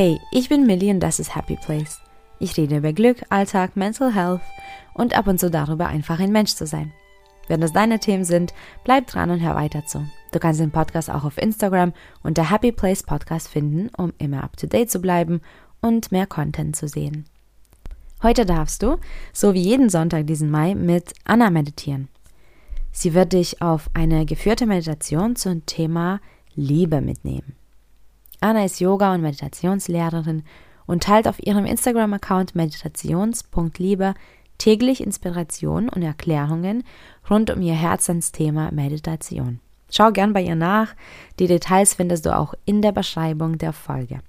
Hey, ich bin Millie und das ist Happy Place. Ich rede über Glück, Alltag, Mental Health und ab und zu darüber, einfach ein Mensch zu sein. Wenn das deine Themen sind, bleib dran und hör weiter zu. Du kannst den Podcast auch auf Instagram unter Happy Place Podcast finden, um immer up to date zu bleiben und mehr Content zu sehen. Heute darfst du, so wie jeden Sonntag diesen Mai, mit Anna meditieren. Sie wird dich auf eine geführte Meditation zum Thema Liebe mitnehmen. Anna ist Yoga- und Meditationslehrerin und teilt auf ihrem Instagram-Account meditations.liebe täglich Inspirationen und Erklärungen rund um ihr Herzensthema Meditation. Schau gern bei ihr nach. Die Details findest du auch in der Beschreibung der Folge.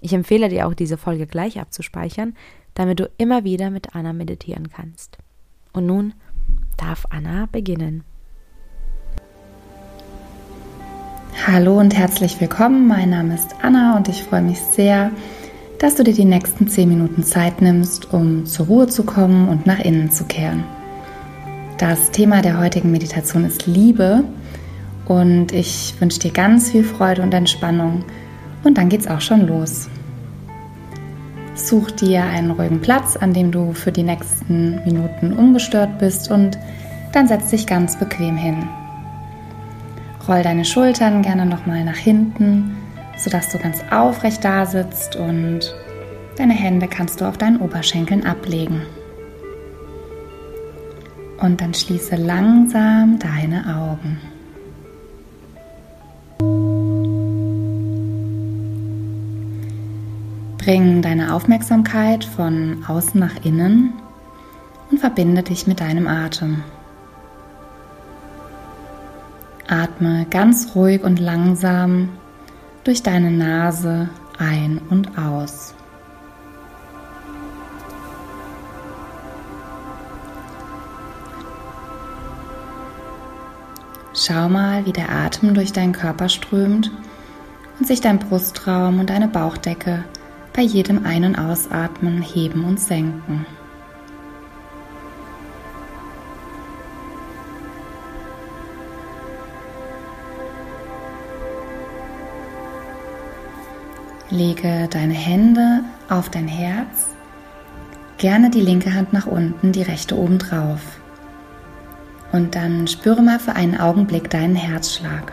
Ich empfehle dir auch diese Folge gleich abzuspeichern, damit du immer wieder mit Anna meditieren kannst. Und nun darf Anna beginnen. Hallo und herzlich willkommen. Mein Name ist Anna und ich freue mich sehr, dass du dir die nächsten zehn Minuten Zeit nimmst, um zur Ruhe zu kommen und nach innen zu kehren. Das Thema der heutigen Meditation ist Liebe und ich wünsche dir ganz viel Freude und Entspannung und dann geht's auch schon los. Such dir einen ruhigen Platz, an dem du für die nächsten Minuten ungestört bist und dann setz dich ganz bequem hin. Roll deine Schultern gerne nochmal nach hinten, sodass du ganz aufrecht da sitzt und deine Hände kannst du auf deinen Oberschenkeln ablegen. Und dann schließe langsam deine Augen. Bring deine Aufmerksamkeit von außen nach innen und verbinde dich mit deinem Atem. Atme ganz ruhig und langsam durch deine Nase ein und aus. Schau mal, wie der Atem durch deinen Körper strömt und sich dein Brustraum und deine Bauchdecke bei jedem Ein- und Ausatmen heben und senken. Lege deine Hände auf dein Herz, gerne die linke Hand nach unten, die rechte oben drauf. Und dann spüre mal für einen Augenblick deinen Herzschlag.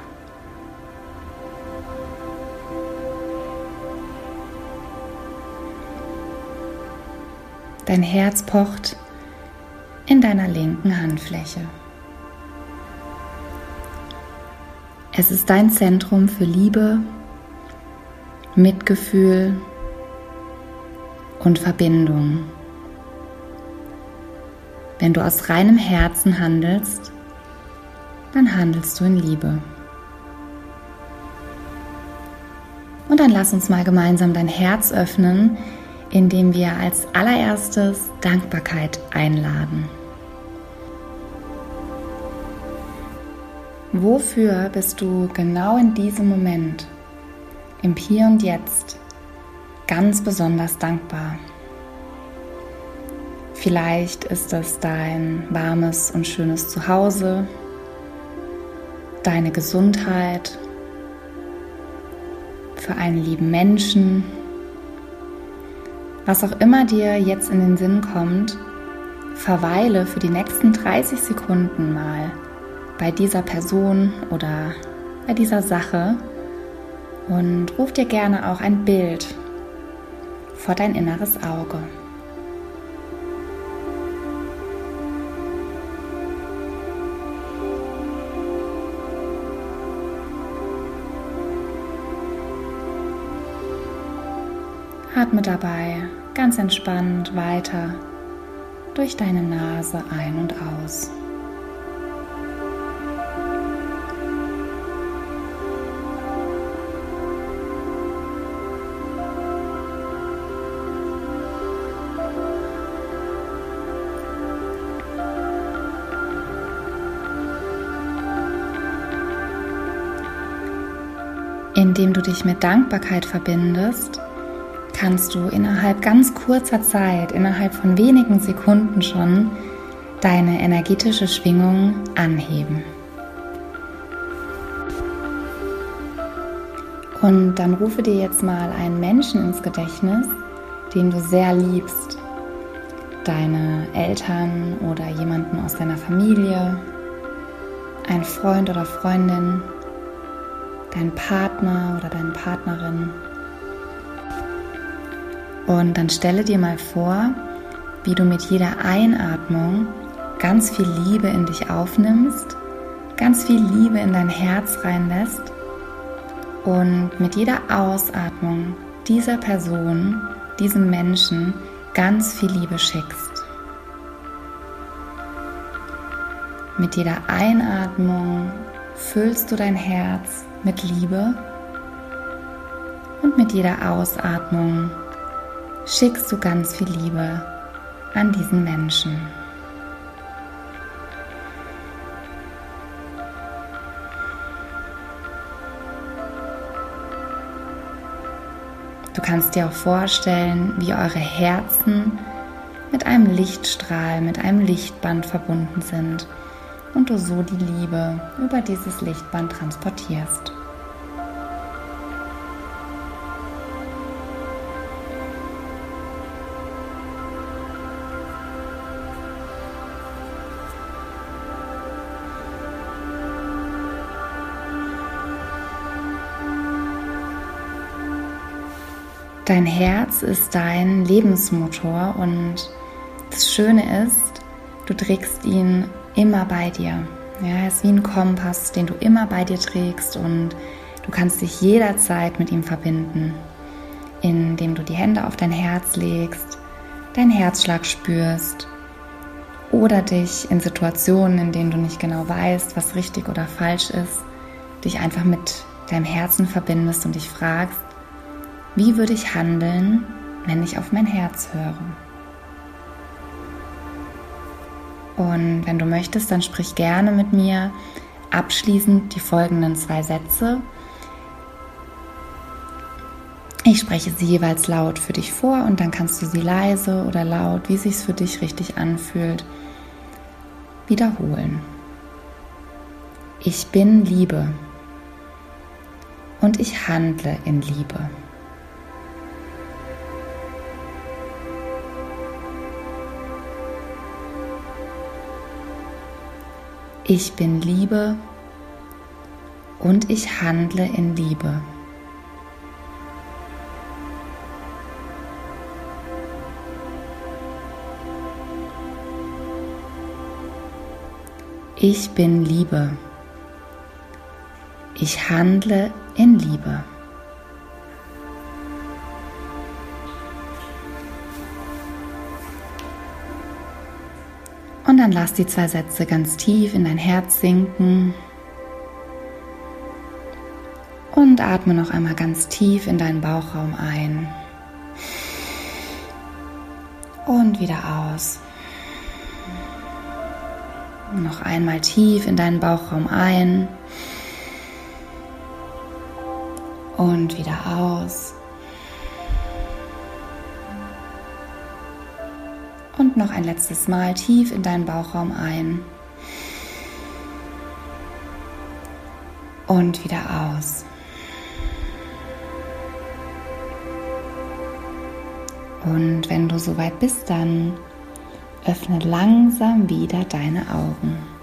Dein Herz pocht in deiner linken Handfläche. Es ist dein Zentrum für Liebe, Mitgefühl und Verbindung. Wenn du aus reinem Herzen handelst, dann handelst du in Liebe. Und dann lass uns mal gemeinsam dein Herz öffnen, indem wir als allererstes Dankbarkeit einladen. Wofür bist du genau in diesem Moment, im Hier und Jetzt, ganz besonders dankbar? Vielleicht ist es dein warmes und schönes Zuhause, deine Gesundheit, für einen lieben Menschen, was auch immer dir jetzt in den Sinn kommt, verweile für die nächsten 30 Sekunden mal bei dieser Person oder bei dieser Sache und ruf dir gerne auch ein Bild vor dein inneres Auge. Atme dabei ganz entspannt weiter durch deine Nase ein und aus. Indem du dich mit Dankbarkeit verbindest, kannst du innerhalb ganz kurzer Zeit, innerhalb von wenigen Sekunden schon, deine energetische Schwingung anheben. Und dann rufe dir jetzt mal einen Menschen ins Gedächtnis, den du sehr liebst. Deine Eltern oder jemanden aus deiner Familie, ein Freund oder Freundin, dein Partner oder deine Partnerin. Und dann stelle dir mal vor, wie du mit jeder Einatmung ganz viel Liebe in dich aufnimmst, ganz viel Liebe in dein Herz reinlässt und mit jeder Ausatmung dieser Person, diesem Menschen ganz viel Liebe schickst. Mit jeder Einatmung füllst du dein Herz mit Liebe und mit jeder Ausatmung schickst du ganz viel Liebe an diesen Menschen. Du kannst dir auch vorstellen, wie eure Herzen mit einem Lichtstrahl, mit einem Lichtband verbunden sind und du so die Liebe über dieses Lichtband transportierst. Dein Herz ist dein Lebensmotor und das Schöne ist, du trägst ihn immer bei dir. Ja, er ist wie ein Kompass, den du immer bei dir trägst und du kannst dich jederzeit mit ihm verbinden, indem du die Hände auf dein Herz legst, deinen Herzschlag spürst oder dich in Situationen, in denen du nicht genau weißt, was richtig oder falsch ist, dich einfach mit deinem Herzen verbindest und dich fragst, wie würde ich handeln, wenn ich auf mein Herz höre? Und wenn du möchtest, dann sprich gerne mit mir abschließend die folgenden zwei Sätze. Ich spreche sie jeweils laut für dich vor und dann kannst du sie leise oder laut, wie sich es für dich richtig anfühlt, wiederholen. Ich bin Liebe und ich handle in Liebe. Ich bin Liebe und ich handle in Liebe. Ich bin Liebe. Ich handle in Liebe. Dann lass die zwei Sätze ganz tief in dein Herz sinken. Und atme noch einmal ganz tief in deinen Bauchraum ein. Und wieder aus. Noch einmal tief in deinen Bauchraum ein. Und wieder aus. Und noch ein letztes Mal tief in deinen Bauchraum ein. Und wieder aus. Und wenn du soweit bist, dann öffne langsam wieder deine Augen.